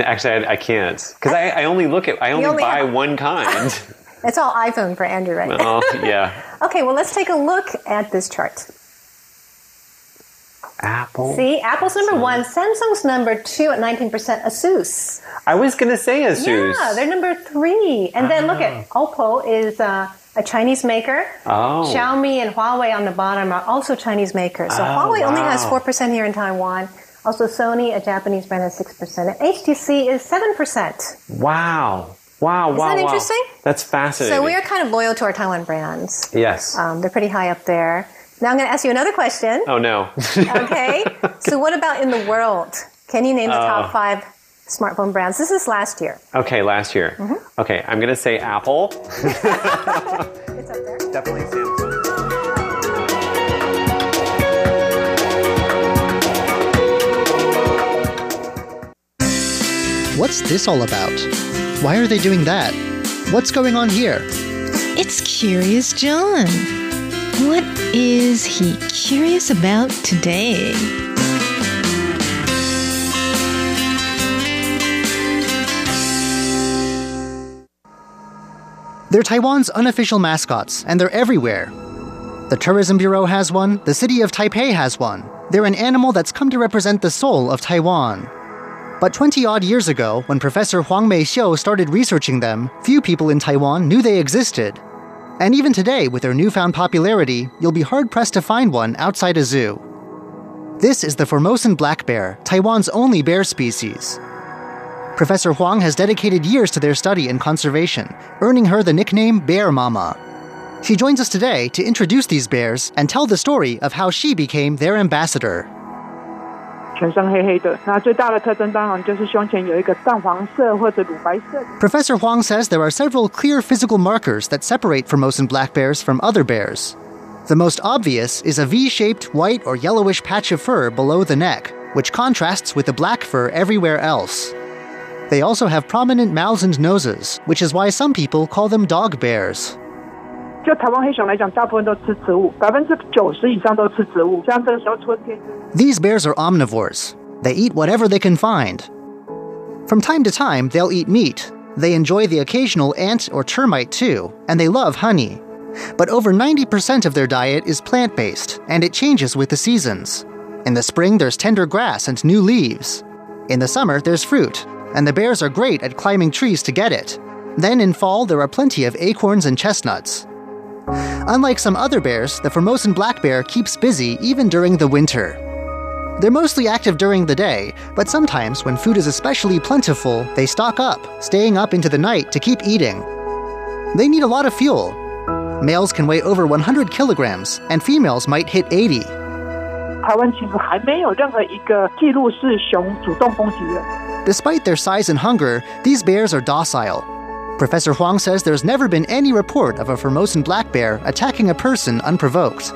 Actually, I, I can't because I, I only look at I only, only buy have- one kind. It's all iPhone for Andrew, right? oh yeah, Okay, well, let's take a look at this chart. Apple. See, Apple's number one, Samsung's number two at 19%, Asus. I was gonna say Asus. Yeah, they're number three. And then look at Oppo is uh, a Chinese maker. Oh. Xiaomi and Huawei on the bottom are also Chinese makers. So Oh, Huawei only has 4% here in Taiwan. Also, Sony, a Japanese brand, has 6%. And HTC is 7%. Wow. Wow. wow. that wow. interesting? That's fascinating. So we are kind of loyal to our Taiwan brands. Yes. Um, they're pretty high up there. Now I'm going to ask you another question. oh no. Okay. so what about in the world? Can you name the top five smartphone brands? This is last year. okay, last year. Mm-hmm. Okay, I'm gonna say Apple. It's up there. Definitely Samsung. What's this all about? Why are they doing that? What's going on here? It's Curious John. What is he curious about today? They're Taiwan's unofficial mascots, and they're everywhere. The Tourism Bureau has one, the city of Taipei has one. They're an animal that's come to represent the soul of Taiwan. But 20 odd years ago, when Professor Huang Mei Xiu started researching them, few people in Taiwan knew they existed. And even today, with their newfound popularity, you'll be hard pressed to find one outside a zoo. This is the Formosan black bear, Taiwan's only bear species. Professor Huang has dedicated years to their study and conservation, earning her the nickname Bear Mama. She joins us today to introduce these bears and tell the story of how she became their ambassador. 全身黑黑的，那最大的特征当然就是胸前有一个淡黄色或者乳白色的。 Professor Huang says there are several clear physical markers that separate Formosan black bears from other bears. The most obvious is a V shaped white or yellowish patch of fur below the neck, which contrasts with the black fur everywhere else. They also have prominent mouths and noses, which is why some people call them dog bears. 就台湾黑熊来讲，大部分都吃植物，百分之九十以上都吃植物。像这个时候春天， These bears are omnivores. They eat whatever they can find. From time to time, they'll eat meat. They enjoy the occasional ant or termite too, and they love honey. But over 90% of their diet is plant based, and it changes with the seasons. In the spring, there's tender grass and new leaves. In the summer, there's fruit, and the bears are great at climbing trees to get it. Then in fall, there are plenty of acorns and chestnuts. Unlike some other bears, the Formosan black bear keeps busy even during the winter. They're mostly active during the day, but sometimes when food is especially plentiful, they stock up, staying up into the night to keep eating. They need a lot of fuel. Males can weigh over 100 kilograms, and females might hit 80. 台湾其实还没有任何一个记录是熊主动攻击人。 Despite their size and hunger, these bears are docile. Professor Huang says there's never been any report of a Formosan black bear attacking a person unprovoked.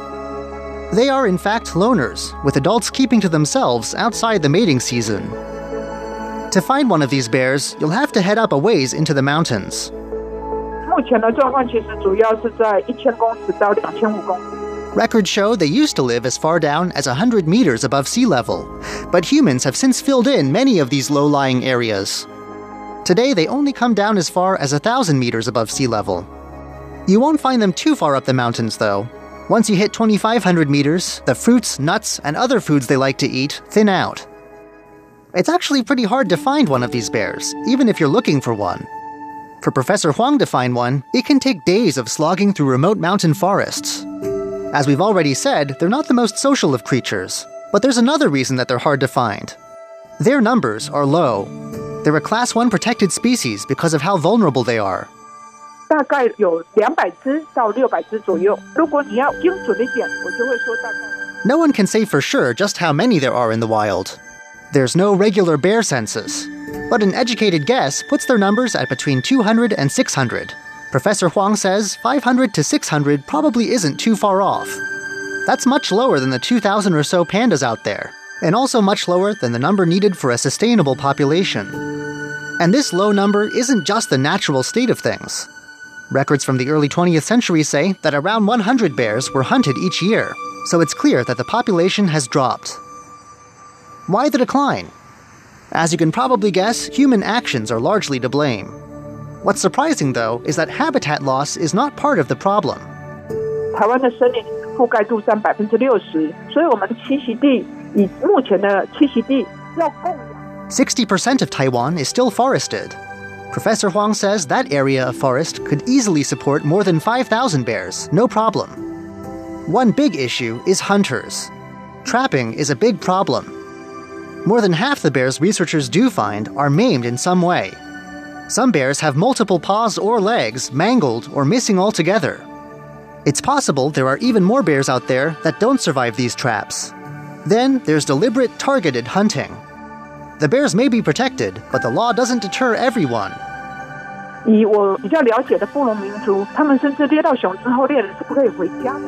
They are, in fact, loners, with adults keeping to themselves outside the mating season. To find one of these bears, you'll have to head up a ways into the mountains. Records show they used to live as far down as 100 meters above sea level, but humans have since filled in many of these low lying areas. Today, they only come down as far as 1,000 meters above sea level. You won't find them too far up the mountains, though. Once you hit 2,500 meters, the fruits, nuts, and other foods they like to eat thin out. It's actually pretty hard to find one of these bears, even if you're looking for one. For Professor Huang to find one, it can take days of slogging through remote mountain forests. As we've already said, they're not the most social of creatures, but there's another reason that they're hard to find. Their numbers are low. They're a Class 1 protected species because of how vulnerable they are. 大概有两百只到六百只左右。如果你要精准一点，我就会说大概。 No one can say for sure just how many there are in the wild. There's no regular bear census, but an educated guess puts their numbers at between 200 and 600. Professor Huang says 500 to 600 probably isn't too far off. That's much lower than the 2,000 or so pandas out there, and also much lower than the number needed for a sustainable population. And this low number isn't just the natural state of things. Records from the early 20th century say that around 100 bears were hunted each year, so it's clear that the population has dropped. Why the decline? As you can probably guess, human actions are largely to blame. What's surprising, though, is that habitat loss is not part of the problem. 台湾的森林覆盖度占百分之六十，所以我们的栖息地 以目前的栖息地要供养。 60% of Taiwan is still forested. Professor Huang says that area of forest could easily support more than 5,000 bears, no problem. One big issue is hunters. Trapping is a big problem. More than half the bears researchers do find are maimed in some way. Some bears have multiple paws or legs mangled or missing altogether. It's possible there are even more bears out there that don't survive these traps. Then there's deliberate targeted hunting. The bears may be protected, but the law doesn't deter everyone. 以我比较了解的布隆民族，他们甚至猎到熊之后，猎人是不可以回家的。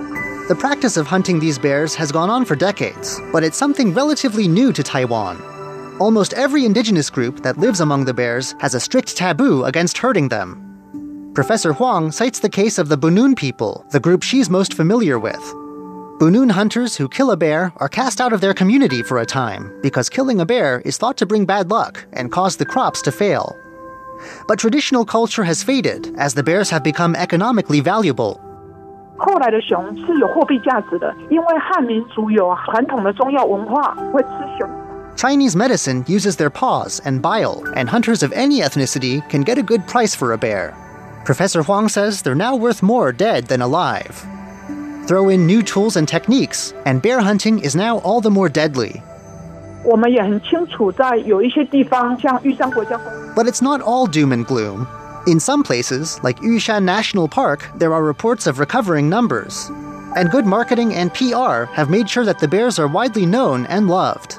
The practice of hunting these bears has gone on for decades, but it's something relatively new to Taiwan. Almost every indigenous group that lives among the bears has a strict taboo against hurting them. Professor Huang cites the case of the Bunun people, the group she's most familiar with. Bunun hunters who kill a bear are cast out of their community for a time because killing a bear is thought to bring bad luck and cause the crops to fail. But traditional culture has faded as the bears have become economically valuable. 后来的熊是有货币价值的，因为汉民族有传统的中药文化，会吃熊。 Chinese medicine uses their paws and bile, and hunters of any ethnicity can get a good price for a bear. Professor Huang says they're now worth more dead than alive. throw in new tools and techniques, and bear hunting is now all the more deadly. But it's not all doom and gloom. In some places, like Yushan National Park, there are reports of recovering numbers. And good marketing and PR have made sure that the bears are widely known and loved.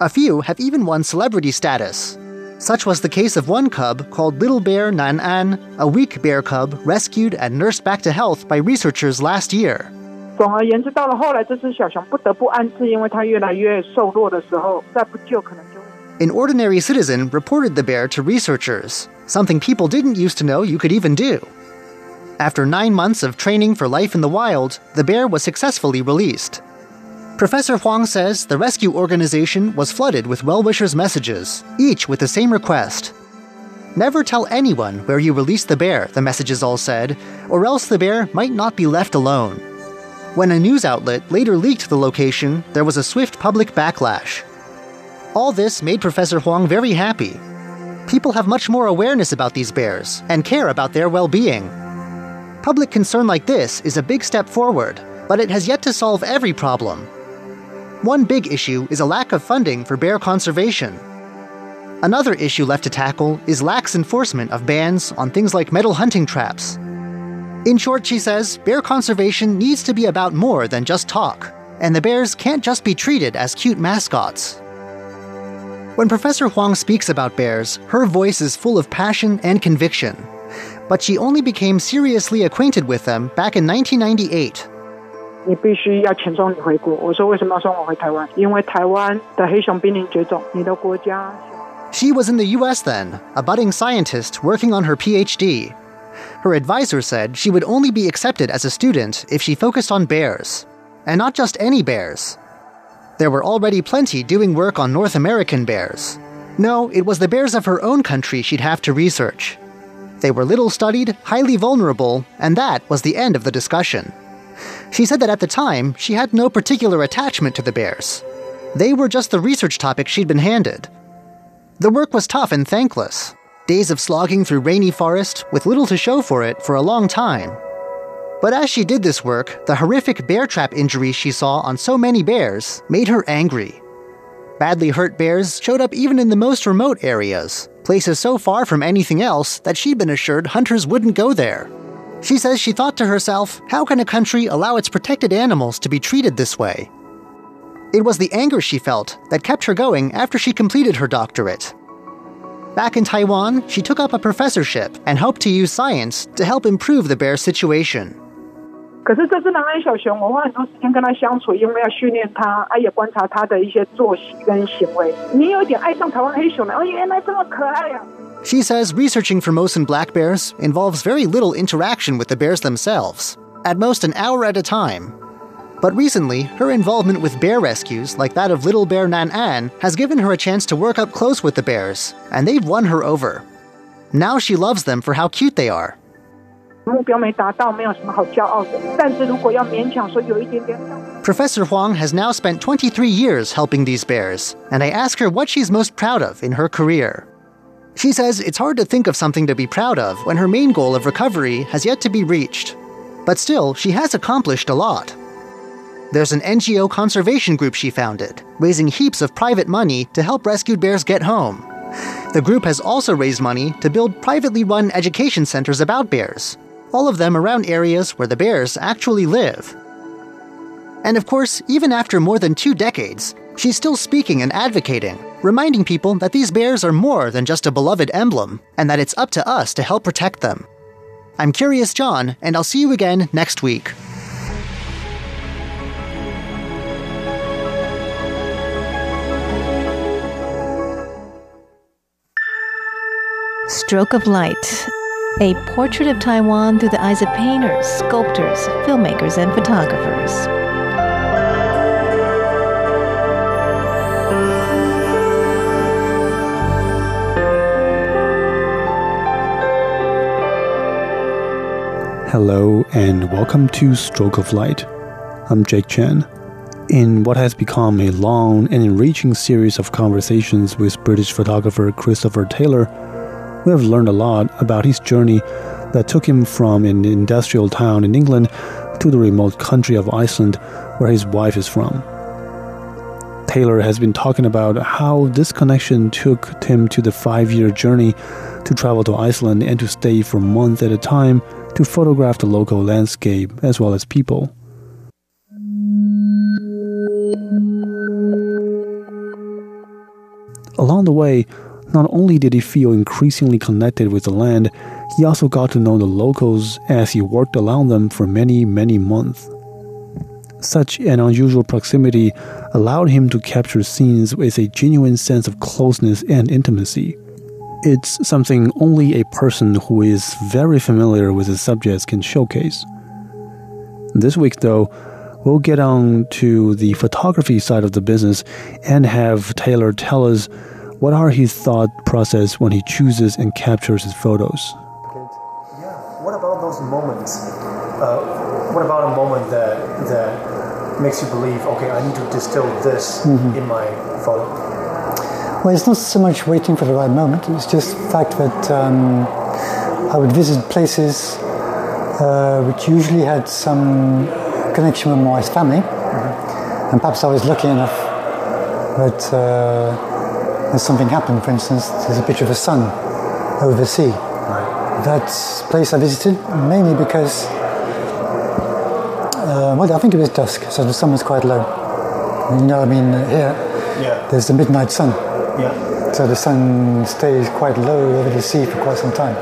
A few have even won celebrity status. Such was the case of one cub called Little Bear Nan An, a weak bear cub rescued and nursed back to health by researchers last year. 总而言之，到了后来，这只小熊不得不安置，因为它越来越瘦弱的时候，再不救可能就会。 An ordinary citizen reported the bear to researchers, something people didn't used to know you could even do. After nine months of training for life in the wild, the bear was successfully released. Professor Huang says the rescue organization was flooded with well wishers' messages, each with the same request. Never tell anyone where you released the bear, the messages all said, or else the bear might not be left alone. When a news outlet later leaked the location, there was a swift public backlash. All this made Professor Huang very happy. People have much more awareness about these bears and care about their well being. Public concern like this is a big step forward, but it has yet to solve every problem. One big issue is a lack of funding for bear conservation. Another issue left to tackle is lax enforcement of bans on things like metal hunting traps. In short, she says, bear conservation needs to be about more than just talk, and the bears can't just be treated as cute mascots. When Professor Huang speaks about bears, her voice is full of passion and conviction. But she only became seriously acquainted with them back in 1998. 你必须要遣送你回国。我说为什么要送我回台湾？因为台湾的黑熊濒临绝种，你的国家 She was in the US then, a budding scientist working on her PhD. her advisor said she would only be accepted as a student if she focused on bears. And not just any bears. There were already plenty doing work on North American bears. No, it was the bears of her own country she'd have to research. They were little studied, highly vulnerable, and that was the end of the discussion. She said that at the time, she had no particular attachment to the bears. They were just the research topic she'd been handed. The work was tough and thankless. Days of slogging through rainy forest with little to show for it for a long time. But as she did this work, the horrific bear trap injuries she saw on so many bears made her angry. Badly hurt bears showed up even in the most remote areas, places so far from anything else that she'd been assured hunters wouldn't go there. She says she thought to herself, how can a country allow its protected animals to be treated this way? It was the anger she felt that kept her going after she completed her doctorate. Back in Taiwan, she took up a professorship and hoped to use science to help improve the bear situation. 可是这只南安小熊，我花很多时间跟它相处，因为要训练它，啊，也观察它的一些作息跟行为。你有一点爱上台湾黑熊了，哦，原来这么可爱呀、 She says researching Formosan black bears involves very little interaction with the bears themselves, at most an hour at a time. But recently, her involvement with bear rescues, like that of little bear Nan An, has given her a chance to work up close with the bears, and they've won her over. Now she loves them for how cute they are. 目标没达到，没有什么好骄傲的。但是如果要勉强说有一点点， Professor Huang has now spent 23 years helping these bears, and I ask her what she's most proud of in her career. She says it's hard to think of something to be proud of when her main goal of recovery has yet to be reached. But still, she has accomplished a lot. There's an NGO conservation group she founded, raising heaps of private money to help rescued bears get home. The group has also raised money to build privately run education centers about bears, all of them around areas where the bears actually live. And of course, even after more than two decades, she's still speaking and advocating, reminding people that these bears are more than just a beloved emblem, and that it's up to us to help protect them. I'm Curious John, and I'll see you again next week. Stroke of Light, a portrait of Taiwan through the eyes of painters, sculptors, filmmakers, and photographers. Hello and welcome to Stroke of Light. I'm Jake Chen. In what has become a long and enriching series of conversations with British photographer Christopher Taylor, we have learned a lot about his journey that took him from an industrial town in England to the remote country of Iceland, where his wife is from. Taylor has been talking about how this connection took him to the five year journey to travel to Iceland and to stay for months at a time to photograph the local landscape as well as people. Along the way, not only did he feel increasingly connected with the land, he also got to know the locals as he worked along them for many, many months. Such an unusual proximity allowed him to capture scenes with a genuine sense of closeness and intimacy. It's something only a person who is very familiar with the subjects can showcase. This week, though, we'll get on to the photography side of the business and have Taylor tell us what are his thought process when he chooses and captures his photos. Yeah. What about those moments? Uh, what about a moment that that makes you believe, okay, I need to distill this in my photo? Well, it's not so much waiting for the right moment. It's just the fact that um, I would visit places uh, which usually had some connection with my wife's family, and perhaps I was lucky enough that uh, that something happened. For instance, there's a picture of a sun over the sea. That place I visited mainly because, uh, well, I think it was dusk, so the sun was quite low. You know, I mean, here Yeah. there's the midnight sun. Yeah. So the sun stays quite low over the sea for quite some time.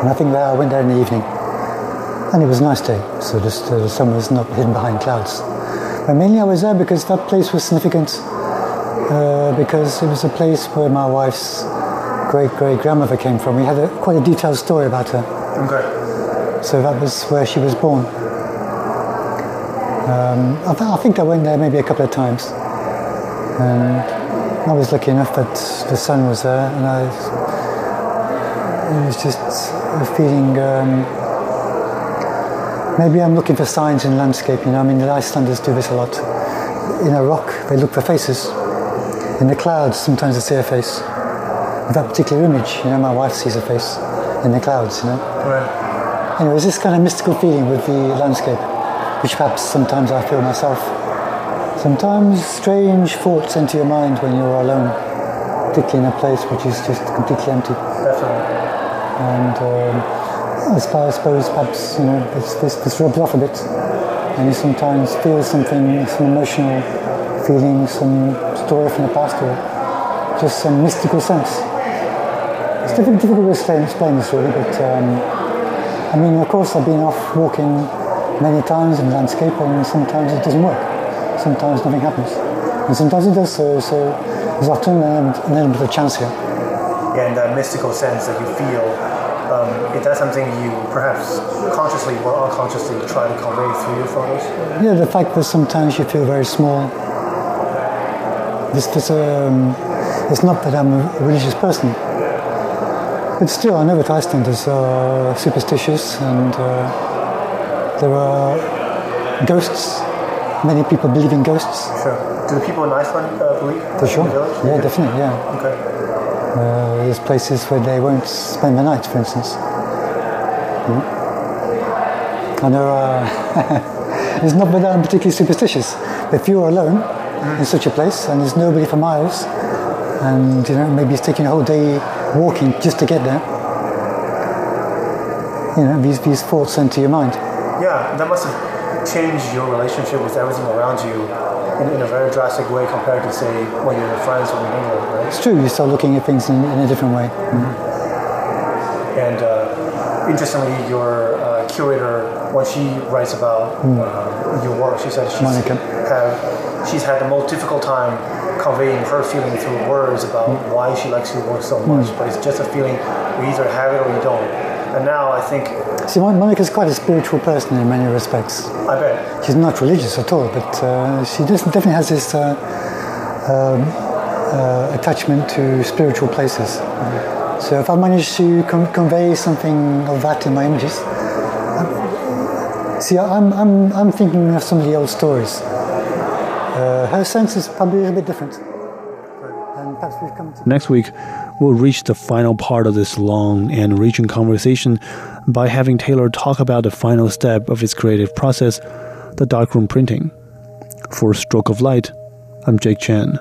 And I think that I went there in the evening. And it was a nice day, so just, uh, the sun was not hidden behind clouds. But mainly I was there because that place was significant because it was a place where my wife's great great grandmother came from. We had a, quite a detailed story about her. Okay. So that was where she was born. Um, I, th- I think I went there maybe a couple of times. And I was lucky enough that the sun was there, and I, it was just a feeling. Um, maybe I'm looking for signs in landscape. You know, I mean, the Icelanders do this a lot. In a rock, they look for faces. In the clouds, sometimes I see a face. With that particular image, you know, my wife sees a face in the clouds. You know. Right. Anyway, it's this kind of mystical feeling with the landscape, which perhaps sometimes I feel myself. Sometimes strange thoughts enter your mind when you're alone, particularly in a place which is just completely empty. Definitely. And um, I suppose perhaps you know this, this, this rubs off a bit, and you sometimes feel something, some emotional feeling, some story from the past, or just some mystical sense. It's difficult, difficult to explain, explain this really, but um, I mean, of course, I've been off walking many times in landscape, and sometimes it doesn't work. Sometimes nothing happens, and sometimes it does. So, so there's often an element, an element of chance here. Yeah, and that mystical sense that you feel Um, is that something you perhaps consciously or unconsciously try to convey through your photos? Yeah, the fact that sometimes you feel very small. This, this, um, it's not that I'm a religious person, but still, I know that Icelanders are superstitious and uh, there are ghosts. Many people believe in ghosts. Sure. Do the people in Iceland uh, believe For sure. in the village? Yeah, definitely, yeah. Okay. Uh, there's places where they won't spend the night, for instance. Mm. I know uh, it's not that I'm particularly superstitious. If you're alone in such a place and there's nobody for miles, and you know maybe it's taking a whole day walking just to get there, you know these these thoughts enter your mind. Yeah, that must have changed your relationship with everything around you in, in a very drastic way compared to, say, when you're in france or in England, right? It's true. You start looking at things in, in a different way. And uh, interestingly, your uh, curator, when she writes about uh, your work, she said she's, Monica. have, she's had the most difficult time conveying her feeling through words about why she likes your work so much. But it's just a feeling you either have it or you don't. And now I think, See, Monica's quite a spiritual person in many respects. I bet, She's not religious at all, but uh, she just definitely has this uh, um, uh, attachment to spiritual places. So if I manage to con- convey something of that in my images, um, see, I'm, I'm, I'm thinking of some of the old stories. Uh, her sense is probably a little bit different. Next week, we'll reach the final part of this long and reaching conversation by having Taylor talk about the final step of his creative process, the darkroom printing. For Stroke of Light, I'm Jake Chen.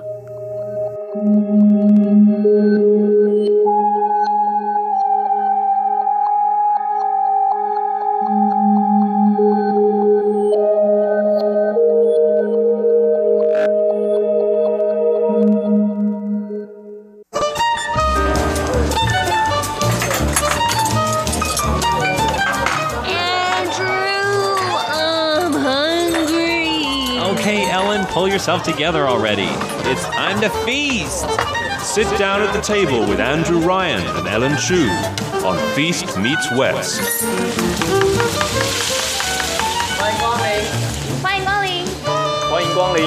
hungry. Okay, Ellen, pull yourself together already. It's time to feast. Sit down at the table with Andrew Ryan and Ellen Chu on Feast Meets West. 欢迎光临。欢迎光临，欢迎光临，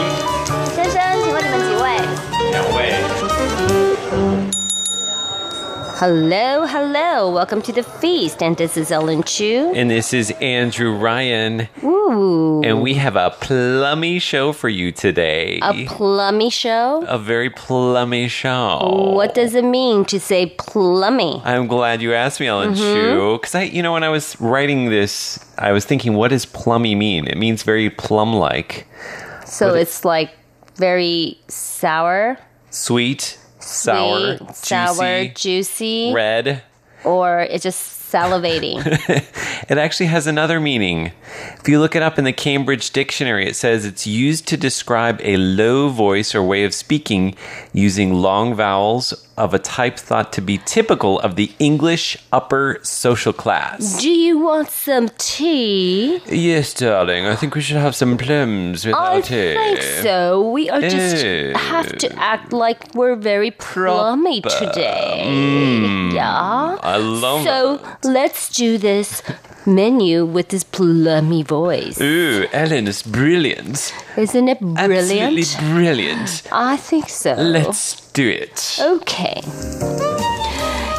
？Hello, hello. Welcome to the feast, and this is Ellen Chu. And this is Andrew Ryan. Ooh, And we have a plummy show for you today. a plummy show. A very plummy show. What does it mean to say plummy? I'm glad you asked me, Ellen mm-hmm. Chu. Because I, you know, when I was writing this, I was thinking, what does plummy mean? It means very plum-like, So it's like very sour, sweet, sour, sweet, sour, juicy, juicy, red. or it's just salivating. It actually has another meaning. If you look it up in the Cambridge Dictionary, it says it's used to describe a low voice or way of speaking using long vowels of a type thought to be typical of the English upper social class. Do you want some tea? Yes, darling, I think we should have some plums with I our tea. I think so. We are just Eh. have to act like we're very plummy Proper. today. Mm. Yeah. I love So let's do this menu with this plummy voice. Ooh, Ellen is brilliant. Isn't it brilliant? Absolutely brilliant. I think so. Let's do it. Okay.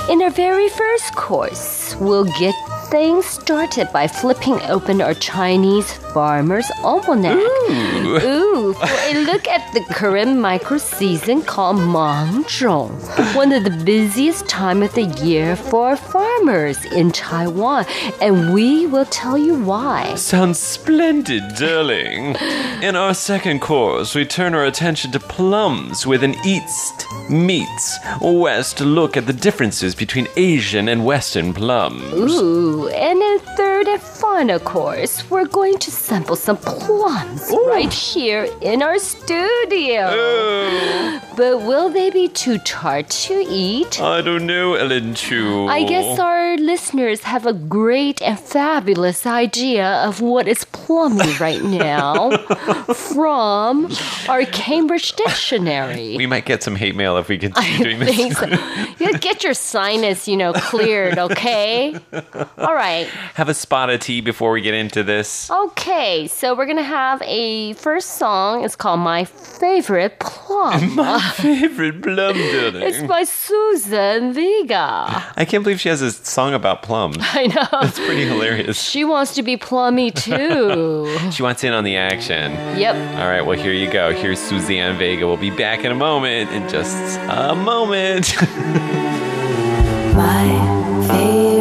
In our very first course, we'll get things started by flipping open our Chinese Farmer's Almanac. Ooh. For a look at the current micro season called Mangzhong, one of the busiest time of the year for farmers in Taiwan, and we will tell you why. Sounds splendid, darling. In our second course, we turn our attention to plums with an east meets west look at the differences between Asian and Western plums. Ooh, and in third third and final course, we're going to sample some plums right here in our studio. But will they be too tart to eat? I don't know, Ellen Chu. I guess our listeners have a great and fabulous idea of what is plummy right now from our Cambridge Dictionary. we might get some hate mail if we continue I doing this. so. You get your sinus, you know, cleared, okay? All right. Have a spot of tea before we get into this. Okay, so we're gonna have a first song. It's called My Favorite Plum. My favorite plum, darling. it's by Susan Vega. I can't believe she has a song about plums. I know. That's pretty hilarious. She wants to be plummy too. She wants in on the action. yep. All right, well, here you go. Here's Suzanne Vega. We'll be back in a moment. In just a moment. My favorite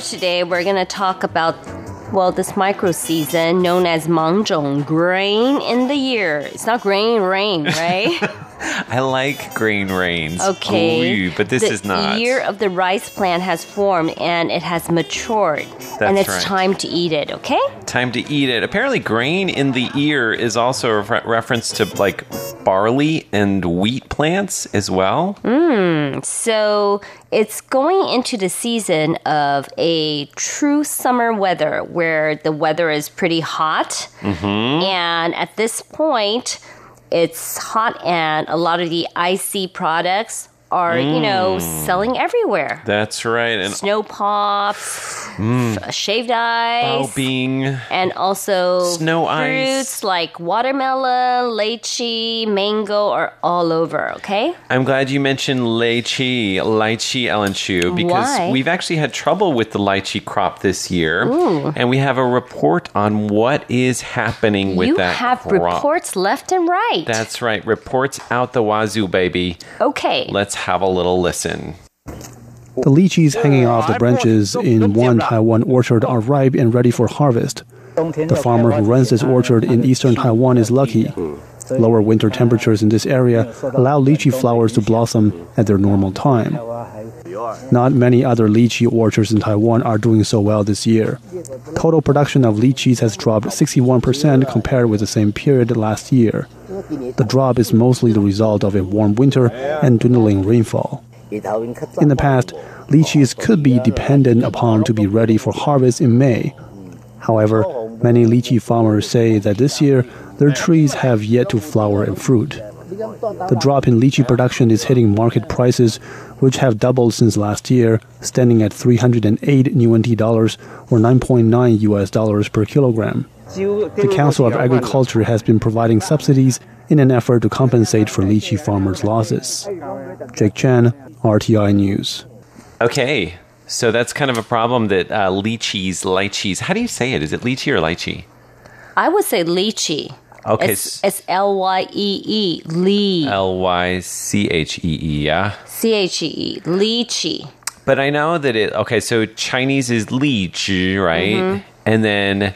today, we're going to talk about, well, this micro season known as Mangzhong, grain in the ear. It's not grain rain, right? I like grain rains. Okay. Ooh, but this the is not. The year of the rice plant has formed and it has matured. and it's right. time to eat it, okay? Time to eat it. Apparently, grain in the ear is also a re- reference to like barley and wheat plants as well. Mm, so it's going into the season of a true summer weather where the weather is pretty hot. Mm-hmm. And at this point, it's hot and a lot of the icy products are, you know, Mm. selling everywhere. That's right. And Snow pops, Mm. shaved ice. Baobing. And also Snow ice. fruits like watermelon, lychee, mango are all over, okay? I'm glad you mentioned lychee, lychee, Ellen Chu, because Why? we've actually had trouble with the lychee crop this year, Ooh. and we have a report on what is happening with you that have crop. reports left and right. That's right, reports out the wazoo, baby. okay. Let's have a little listen. The lychees hanging off the branches in one Taiwan orchard are ripe and ready for harvest. The farmer who runs this orchard in eastern Taiwan is lucky. Lower winter temperatures in this area allow lychee flowers to blossom at their normal time. Not many other lychee orchards in Taiwan are doing so well this year. Total production of lychees has dropped 61% compared with the same period last year. The drop is mostly the result of a warm winter and dwindling rainfall. In the past, lychees could be depended upon to be ready for harvest in May. However, many lychee farmers say that this year their trees have yet to flower and fruit. The drop in lychee production is hitting market prices, which have doubled since last year, standing at 308 new NT dollars or 9.9 US dollars per kilogram. The Council of Agriculture has been providing subsidies in an effort to compensate for lychee farmers' losses. Jake Chen, RTI News. Okay, so that's kind of a problem that uh, lychees, lychees. How do you say it? Is it lychee or lychee? I would say lychee. Okay, It's, it's L Y E E, Lee. L Y C H E E. Yeah. C H E E, lychee. But I know that it. Okay, so Chinese is li zhi, right? Mhm. And then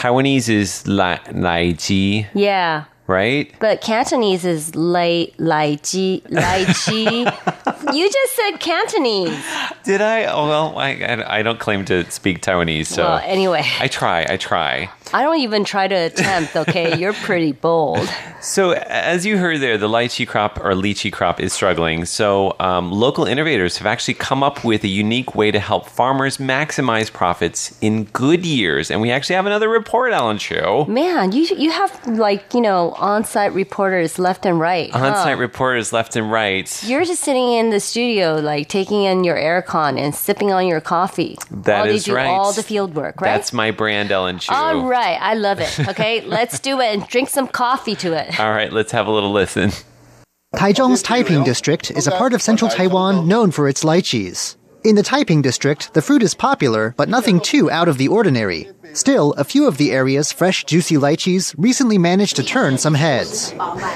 Taiwanese is lai lai ji, Yeah. right? But Cantonese is lai lai ji lai ji. you just said Cantonese. Did I? Oh well, I I I don't claim to speak Taiwanese, so Well, anyway. I try. I try. I don't even try to attempt. Okay, you're pretty bold. So, as you heard there, the lychee crop or lychee crop is struggling. So, um, local innovators have actually come up with a unique way to help farmers maximize profits in good years. And we actually have another report, Ellen Chu. Man, you you have like you know on-site reporters left and right. On-site reporters left and right. You're just sitting in the studio, like taking in your aircon and sipping on your coffee. That while is right. all the field work, right? That's my brand, Ellen Chu. all right, I love it. Okay, let's do it and drink some coffee to it. All right, let's have a little listen. Taichung's Taiping district is a part of central Taiwan known for its lychees. In the Taiping district, the fruit is popular, but nothing too out of the ordinary. Still, a few of the area's fresh, juicy lychees recently managed to turn some heads.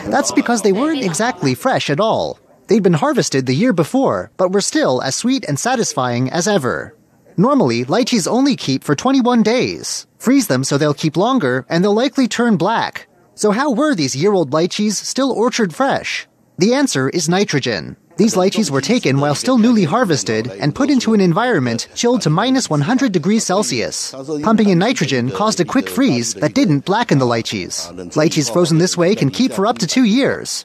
That's because they weren't exactly fresh at all. They'd been harvested the year before, but were still as sweet and satisfying as ever. Normally, lychees only keep for 21 days. Freeze them so they'll keep longer, and they'll likely turn black. So how were these year-old lychees still orchard fresh? The answer is nitrogen. These lychees were taken while still newly harvested and put into an environment chilled to minus 100 degrees Celsius. Pumping in nitrogen caused a quick freeze that didn't blacken the lychees. Lychees frozen this way can keep for up to two years.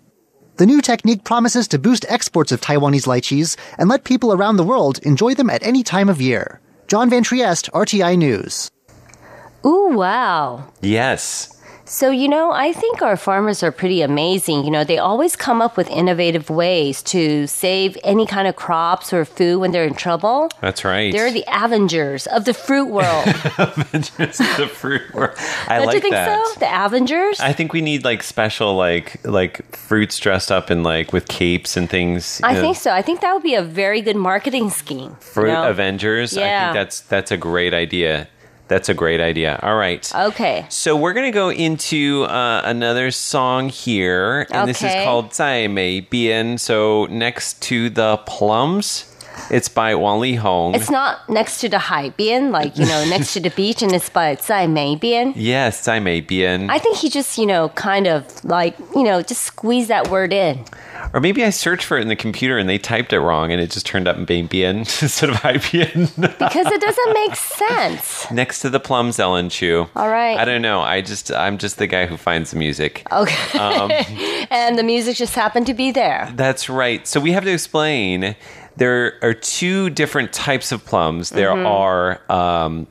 The new technique promises to boost exports of Taiwanese lychees and let people around the world enjoy them at any time of year. John Van Trieste, RTI News. Ooh, wow. Yes. So, you know, I think our farmers are pretty amazing. You know, they always come up with innovative ways to save any kind of crops or food when they're in trouble. That's right. They're the Avengers of the fruit world. Avengers of the fruit world. I Don't like you think that. so? The Avengers? I think we need like special like like fruits dressed up in like with capes and things. I know, think so. I think that would be a very good marketing scheme. you Fruit know? Avengers. I think that's that's a great idea. That's a great idea. All right. Okay. So we're going to go into uh, another song here, and okay. this is called Zai Mei Bian." So next to the plums. It's by Wang Li Hong. It's not next to the Haibian, like, you know, next to the beach, and it's by Zai Meibian. Yes, Zai Meibian. I think he just, you know, kind of like, you know, just squeeze that word in. Or maybe I searched for it in the computer and they typed it wrong and it just turned up Meibian instead of Haibian. because it doesn't make sense. Next to the plums, Ellen Chu. All right. I don't know. I just, I'm just the guy who finds the music. Okay. Um, and the music just happened to be there. That's right. So we have to explain there are two different types of plums. There mm-hmm. are um,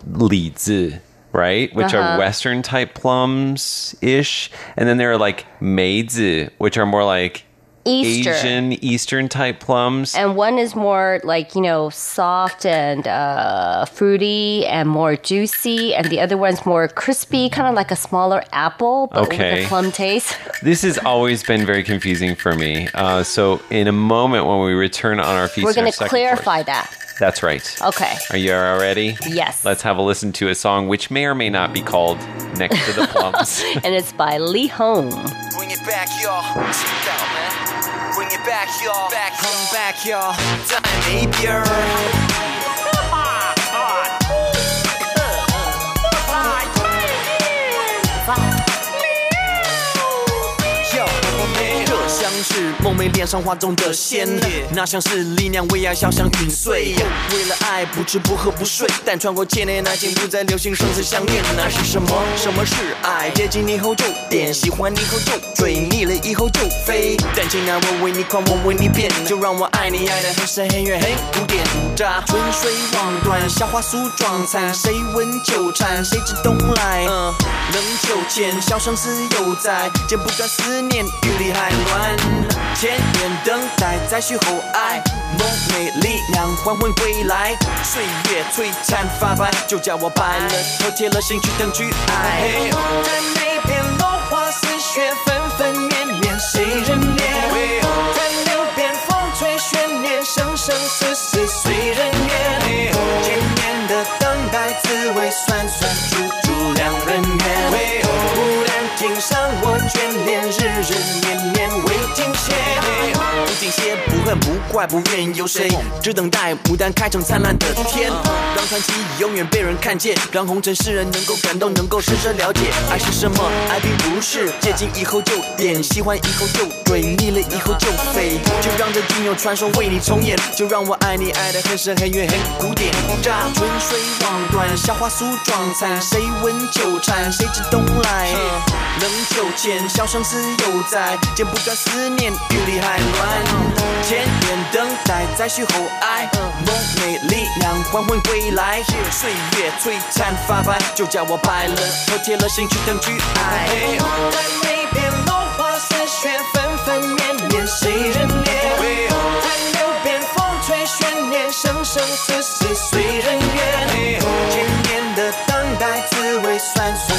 zi, right? Which uh-huh. are Western type plums ish. And then there are like meizi, which are more like Easter. Asian Eastern type plums. And one is more like, you know, soft and uh, fruity and more juicy. And the other one's more crispy, kind of like a smaller apple, but with Okay. a plum taste. This has always been very confusing for me. Uh, so, in a moment when we return on our feast, We're going to second clarify that. That's right. Okay. Are you all ready? Yes. Let's have a listen to a song which may or may not be called Next to the Plums. and it's by Lee Hong. Bring it back, y'all. Sit down, man. Bring it back, y'all. Back, come back, y'all. 在那梦凤眉脸上画中的仙，那像是力量为爱潇湘陨碎。为了爱不吃不喝不睡，但穿过千年爱情不再流行生死相恋，那是什么？什么是爱？接近你后就点，喜欢你后就追，腻了以后就飞。但情爱我为你狂，我为你变，就让我爱你爱的很深很远很古典。渣春水望断，小花梳妆残，谁闻秋蝉？谁知冬来？嗯，冷秋千，笑生死犹在，剪不断思念，雨里还乱。千年等待，再续后爱，梦寐力量还魂归来，岁月璀璨发白，就叫我白了头，铁了心去等去爱。在那片落花似雪，纷纷绵绵，谁人念？在流边风吹悬念，生生死死随人愿。千年的等待，滋味酸酸楚楚两人缘。忽然听上我眷恋，日日怪，不怨由谁？只等待牡丹开成灿烂的天，让传奇永远被人看见，让红尘世人能够感动，能够深深了解爱是什么。爱并不是接近以后就点，喜欢以后就追，腻了以后就飞。就让这仅有传说为你重演，就让我爱你爱的很深很远很古典。乍春水望断，小花酥妆残，谁闻秋蝉？谁知冬来？冷秋千，笑生死犹在，剪不断思念，雨里还乱。等待，再续后爱，梦寐力量还魂归来，岁月璀璨发白，就叫我白了头，铁了心去等去爱。在那片落花似雪，纷纷绵绵，谁人念？在流边风吹悬念，生生死死随人愿。千年的等待，滋味酸酸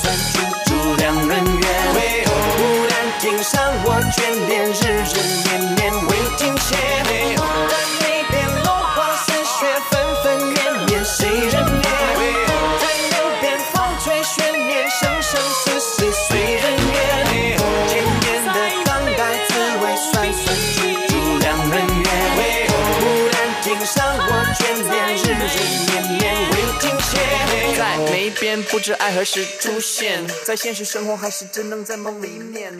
算君主两人缘，为何忽然竟伤我眷恋日日？不知爱何时出现，在现实生活还是只能在梦里面。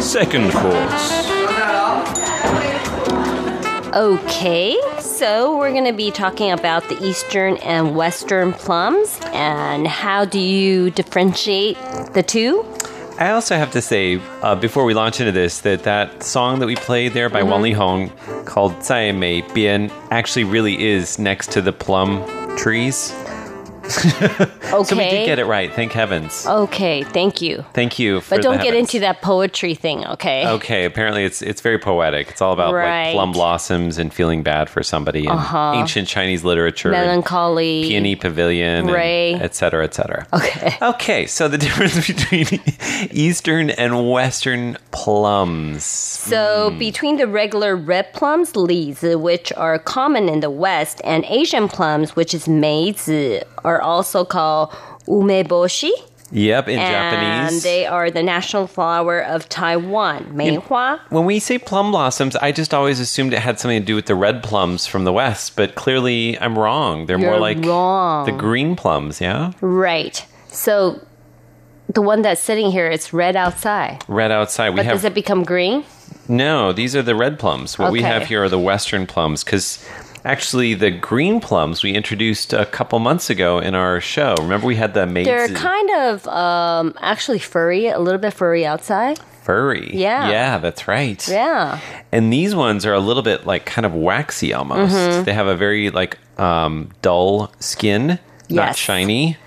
Second course. Okay, so we're going to be talking about the eastern and western plums and how do you differentiate the two? I also have to say, uh, before we launch into this, that that song that we played there by Mm-hmm. Wang Li Hong called 在美边 actually really is next to the plum trees. okay. So we did get it right. Thank heavens. Okay, thank you. Thank you. but don't get into that poetry thing, okay? Okay. Apparently, it's it's very poetic. It's all about right. like plum blossoms and feeling bad for somebody, and uh-huh. ancient Chinese literature, melancholy, peony pavilion, Ray, etc., etc. Okay. Okay. So the difference between Eastern and Western plums. So mm. between the regular red plums, lizi, which are common in the West, and Asian plums, which is meizi are also called umeboshi. Yep, in Japanese. and Japanese. they are the national flower of Taiwan, 梅花. when we say plum blossoms, I just always assumed it had something to do with the red plums from the west, but clearly I'm wrong. They're more You're like wrong. the green plums, yeah? Right. So, the one that's sitting here, it's red outside. Red outside. We But have does it become green? No, these are the red plums. What we Okay. have here are the western plums because actually the green plums we introduced a couple months ago in our show. Remember we had the maize They're kind of um, actually furry, a little bit furry outside. furry. Yeah. Yeah, that's right. Yeah. And these ones are a little bit like kind of waxy almost. Mhm. They have a very like um, dull skin, not shiny.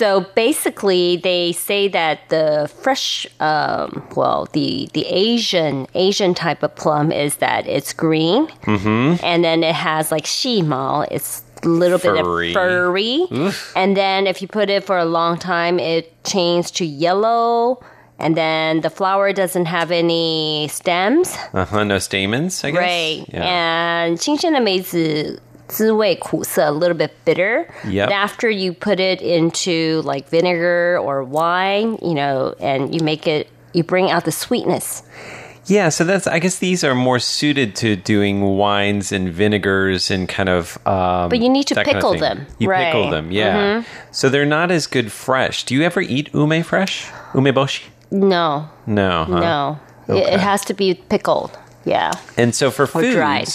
So basically, they say that the fresh, um, well, the the Asian Asian type of plum is that it's green, Mm-hmm. and then it has like 细毛. It's a little Furry. bit of furry, Oof. and then if you put it for a long time, it changes to yellow. And then the flower doesn't have any stems. Uh huh. No stamens, I guess. Right. Yeah. And 新鲜的梅子 zui kusa, a little bit bitter. Yep. But after you put it into like vinegar or wine, you know, and you make it, you bring out the sweetness. Yeah, so that's I guess these are more suited to doing wines and vinegars and kind of. Um, but you need to pickle kind of them. You right. pickle them, yeah. Mm-hmm. So they're not as good fresh. Do you ever eat ume fresh? Umeboshi? No. No. Huh? No. Okay. It, it has to be pickled. Yeah. And so for or foods. Dried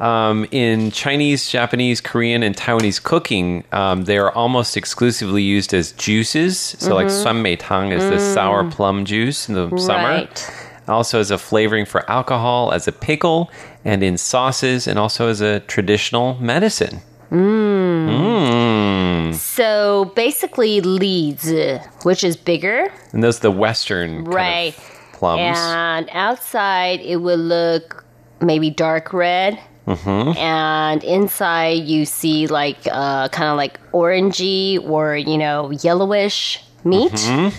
um, in Chinese, Japanese, Korean, and Taiwanese cooking, um, they are almost exclusively used as juices. So like Mhm. suan mei tang is the sour plum juice in the summer. Also as a flavoring for alcohol, as a pickle, and in sauces, and also as a traditional medicine. Mm. So basically, lizi, which is bigger, And those are the Western kind of right? plums. And outside, it would look maybe dark red. Hmm and inside you see like uh, kind of like orangey or you know yellowish meat Mhm.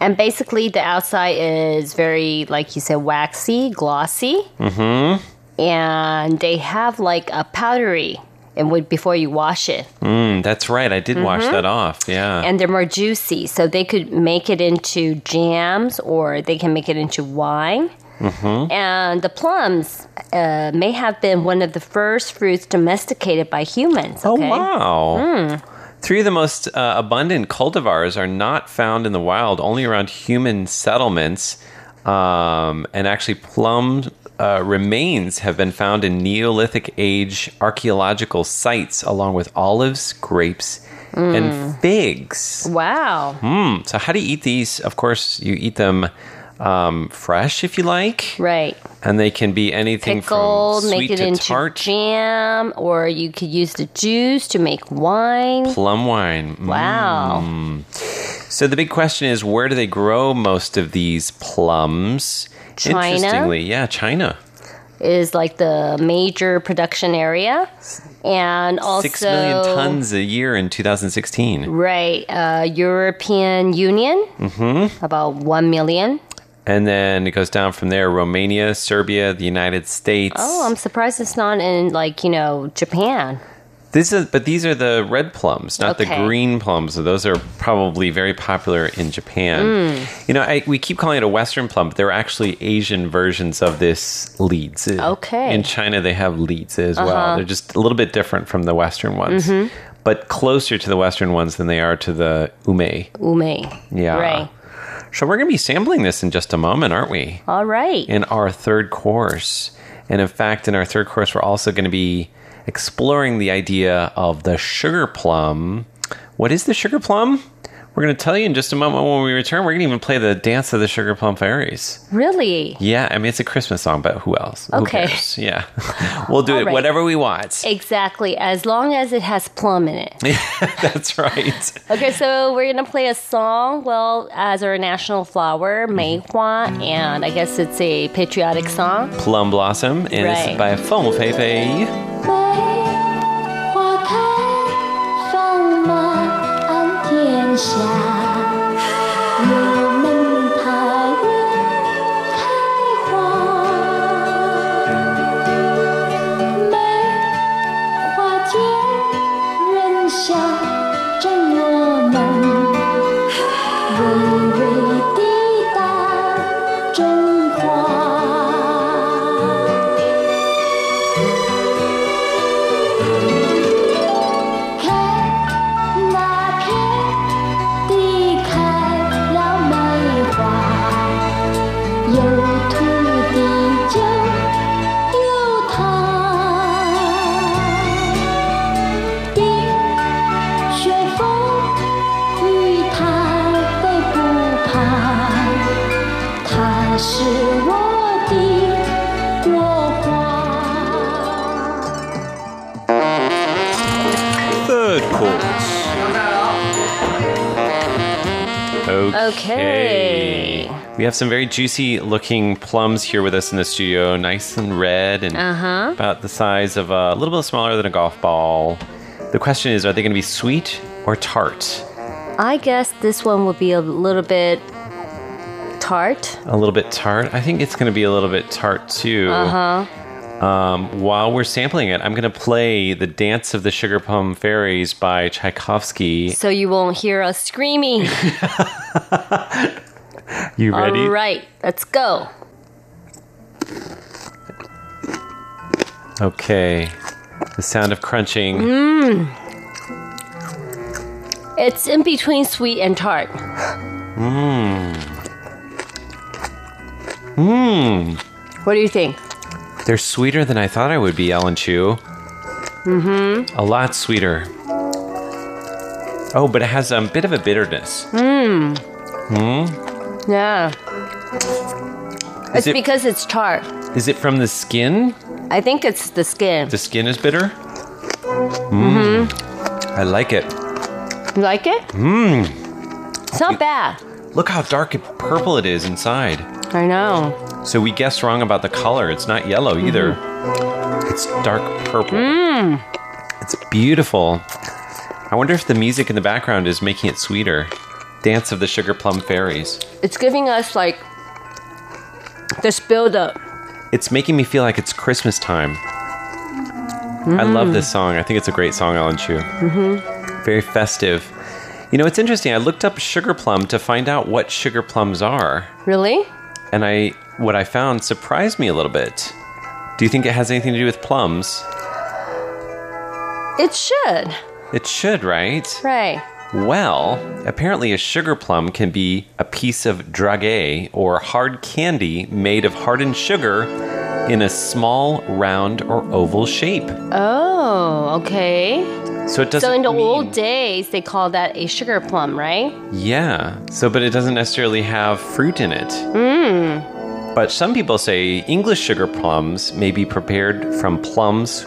and basically the outside is very like you said waxy glossy hmm and they have like a powdery and would before you wash it Mm, that's right. I did wash Mhm. that off. Yeah. and they're more juicy so they could make it into jams or they can make it into wine hmm and the plums uh, may have been one of the first fruits domesticated by humans. Oh, wow. Mm. Three of the most uh, abundant cultivars are not found in the wild, only around human settlements. Um, and actually, plum uh, remains have been found in Neolithic age archaeological sites, along with olives, grapes, Mm. and figs. Wow. Mm. So, how do you eat these? Of course, you eat them um, fresh if you like. Right. And they can be anything Pickled, from sweet make it to into tart. jam, or you could use the juice to make wine. Plum wine. Wow. Mm. So the big question is where do they grow most of these plums? China? Interestingly, yeah, China. Is like the major production area, and also Six million tons a year in 2016. Right, uh, European Union hmm about one million. And then it goes down from there Romania, Serbia, the United States. Oh, I'm surprised it's not in like you know Japan. This is, but these are the red plums, not the green plums. So those are probably very popular in Japan. Mm. You know, I, we keep calling it a Western plum, but they're actually Asian versions of this lizi. Okay. In China, they have lizi as well. Uh-huh. They're just a little bit different from the Western ones, Mhm. but closer to the Western ones than they are to the ume. Ume. Yeah. Right. So we're going to be sampling this in just a moment, aren't we? All right. in our third course. And in fact, in our third course, we're also going to be exploring the idea of the sugar plum. What is the sugar plum? We're going to tell you in just a moment when we return. We're going to even play the dance of the sugar plum fairies. Really? Yeah, I mean, it's a Christmas song, but who else? Okay. Who? Yeah. we'll do All it right. whatever we want. Exactly, as long as it has plum in it. That's right. Okay, so we're gonna play a song. Well, as our national flower, mm-hmm. Mei Hua, and I guess it's a patriotic song. Plum Blossom, and this is by Feng Fei Fei. abençoar. Okay. We have some very juicy looking plums here with us in the studio, nice and red and Uh-huh. about the size of a, a little bit smaller than a golf ball. The question is, are they going to be sweet or tart? I guess this one will be a little bit tart. A little bit tart. I think it's going to be a little bit tart too. Uh huh. Um, while we're sampling it, I'm going to play the Dance of the Sugar Plum Fairies by Tchaikovsky. So you won't hear us screaming. You ready? All right, let's go. Okay. The sound of crunching. Mmm. It's in between sweet and tart. Mmm. Mmm. What do you think? They're sweeter than I thought I would be, Ellen Chu. Mm-hmm. A lot sweeter. Oh, but it has a bit of a bitterness. Mmm. Hmm? Yeah. Is It's it- because it's tart. Is it from the skin? I think it's the skin. The skin is bitter? Mhm. I like it. You like it? Mmm. It's not bad. Look how dark and purple it is inside. I know. So we guessed wrong about the color. It's not yellow either. It's dark purple. Mmm. It's beautiful. I wonder if the music in the background is making it sweeter. Dance of the Sugar Plum Fairies. It's giving us like this build up. It's making me feel like it's Christmas time. I love this song. I think it's a great song, Ellen Chu. Mm-hmm. Very festive. You know, it's interesting. I looked up sugar plum to find out what sugar plums are, Really? And I what I found surprised me a little bit. Do you think it has anything to do with plums? It should. It should, right? Right. Well, apparently a sugar plum can be a piece of dragee or hard candy made of hardened sugar in a small, round, or oval shape. Oh, okay. So it doesn't So in the mean- old days, they called that a sugar plum, right? Yeah. So but it doesn't necessarily have fruit in it. Mmm. But some people say English sugar plums may be prepared from plums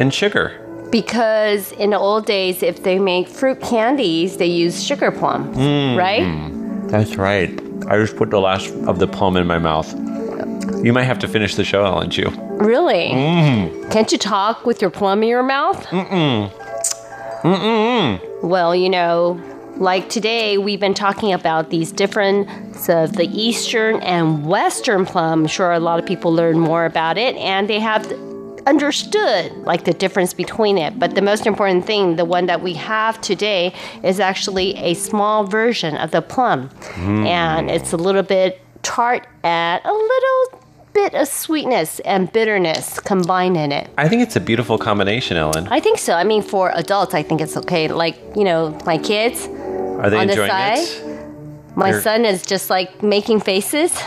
and sugar. Because in the old days, if they make fruit candies, they use sugar plum, Mm, right? mm. That's right. I just put the last of the plum in my mouth. You might have to finish the show, Ellen Chu. Really? Mm. Can't you talk with your plum in your mouth? Mm-mm. Mm-mm. Well, you know, like today, we've been talking about these difference of the Eastern and Western plum. I'm sure a lot of people learn more about it, and they have understood like the difference between it. But the most important thing, the one that we have today, is actually a small version of the plum, Mm. and it's a little bit tart and a little bit of sweetness and bitterness combined in it. I think it's a beautiful combination, Ellen. I think so. I mean, for adults, I think it's okay. Like, you know, my kids Are they on the enjoying side. it? My They're- son is just like making faces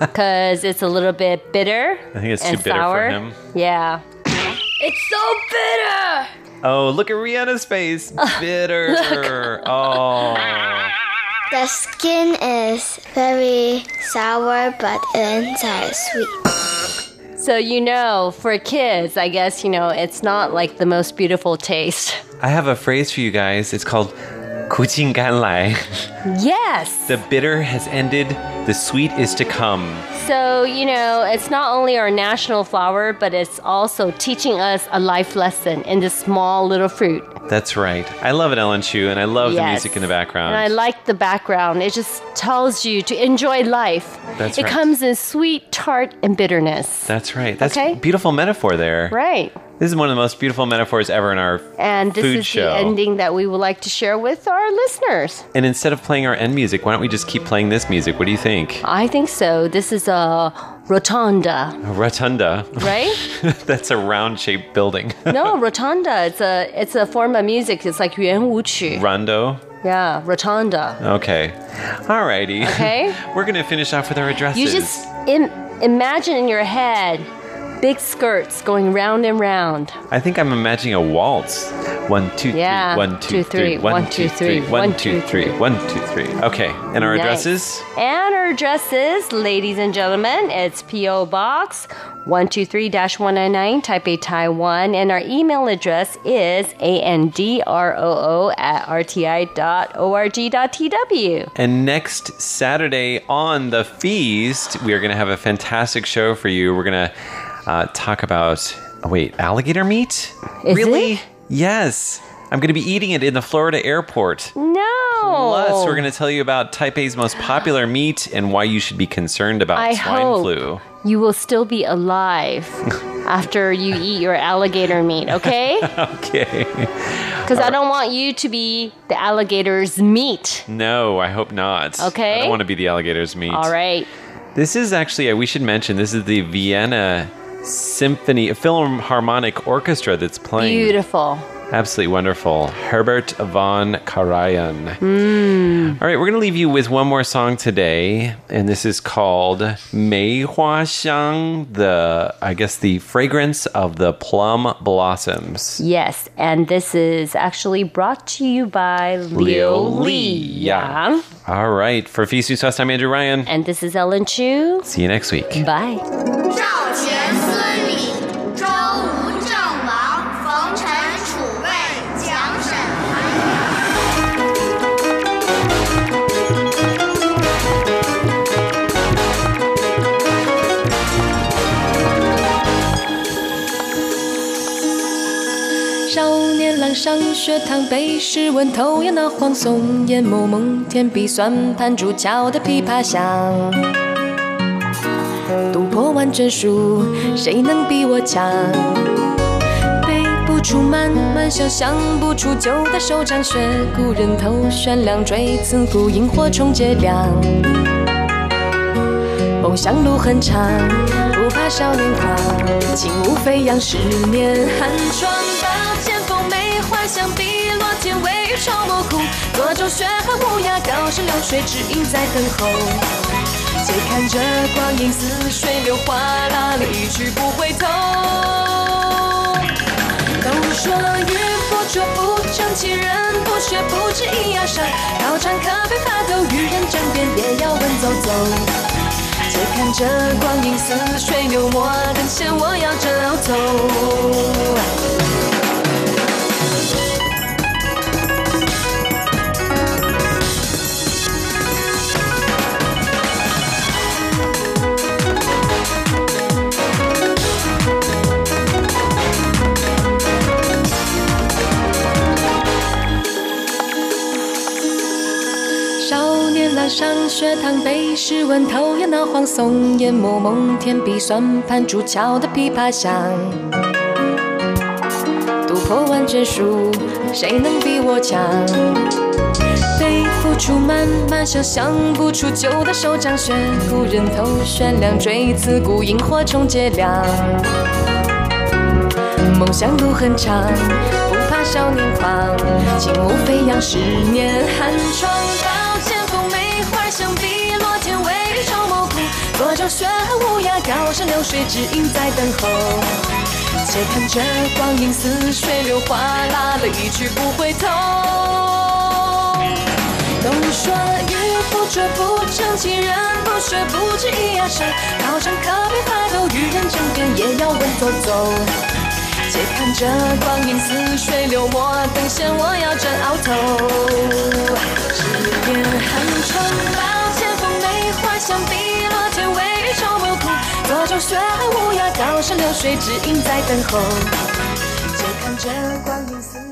because it's a little bit bitter. I think it's and too bitter for sour. him. Yeah. It's so bitter. Oh, look at Rihanna's face. Bitter. Oh. The skin is very sour, but inside sweet. So, you know, for kids, I guess, you know, it's not like the most beautiful taste. I have a phrase for you guys. It's called Kuchin Yes. the bitter has ended, the sweet is to come. So, you know, it's not only our national flower, but it's also teaching us a life lesson in this small little fruit. That's right. I love it, Ellen Chu, and I love the music in the background. And I like the background. It just tells you to enjoy life. That's it right. comes in sweet, tart, and bitterness. That's right. That's Okay. a beautiful metaphor there. Right. This is one of the most beautiful metaphors ever in our And this food is show. the ending that we would like to share with our listeners. And instead of playing our end music, why don't we just keep playing this music? What do you think? I think so. This is a rotunda. A rotunda, right? That's a round-shaped building. no, rotunda. It's a it's a form of music. It's like yuan wu Rondo. Yeah, rotunda. Okay. Alrighty. Okay. We're gonna finish off with our addresses. You just Im imagine in your head big skirts going round and round. I think I'm imagining a waltz. One, two, three. Yeah. One, Two, two, three. three. One, two, three. three. One, two, three. One, two, three. Okay. And our Nice. addresses? And our addresses, ladies and gentlemen, it's P.O. Box 123-199, Taipei, Taiwan. And our email address is andrew at rti.org.tw. And next Saturday on the feast, we are going to have a fantastic show for you. We're going to uh, talk about, oh, wait, alligator meat? Is really? it? Yes. I'm going to be eating it in the Florida airport. No. Plus, we're going to tell you about Taipei's most popular meat and why you should be concerned about I swine hope flu. you will still be alive after you eat your alligator meat, okay? Okay. Because I don't want you to be the alligator's meat. No, I hope not. Okay. I don't want to be the alligator's meat. All right. This is actually, uh, we should mention, this is the Vienna Symphony a Philharmonic Orchestra that's playing. Beautiful. Absolutely wonderful. Herbert von Karajan. Mm. All right, we're going to leave you with one more song today, and this is called Mei Hua Xiang, the, I guess, the fragrance of the plum blossoms. Yes, and this is actually brought to you by Liu Li. Yeah. All right, for Feast Fest, I'm Andrew Ryan. And this is Ellen Chu. See you next week. Bye. 上学堂，背诗文，头摇脑晃，松烟蒙蒙，填笔算盘，竹敲的琵琶响。读破万卷书，谁能比我强？背不出满满小，想不出九代首章，学古人头悬梁锥刺股，萤火虫结梁。梦想路很长，不怕少年狂，轻舞飞扬，十年寒窗。刀剑锋眉幻想，碧落天微愁莫苦。多愁雪寒乌鸦，高声流水，只影在等候。且看这光阴似水流，哗啦啦一去不回头。都说玉不琢不成器，人不学不知一样伤。刀枪可别发抖，与人争辩也要稳走走。且看这光阴似水流，莫等闲，我要找头。上学堂，背诗文，头摇脑晃，松烟蒙蒙，填笔算盘，竹敲的琵琶响。读破万卷书，谁能比我强？背不出满满小，想不出旧的手掌，学古人头悬梁锥刺股，萤火虫结梁。梦想路很长，不怕少年狂，轻舞飞扬，十年寒窗。多愁雪寒无涯，高山流水，只影在等候。且看这光阴似水流，哗啦了一去不回头。都说玉不琢不成器，人不学不知一样伤。刀枪可别发抖，与人争辩也要稳走走。且看这光阴似水流，莫等闲，我要争鳌头。十年寒窗，刀剑锋眉花香，碧落愁不枯，座中雪暗无涯，高山流水只因在等候。且看这光阴似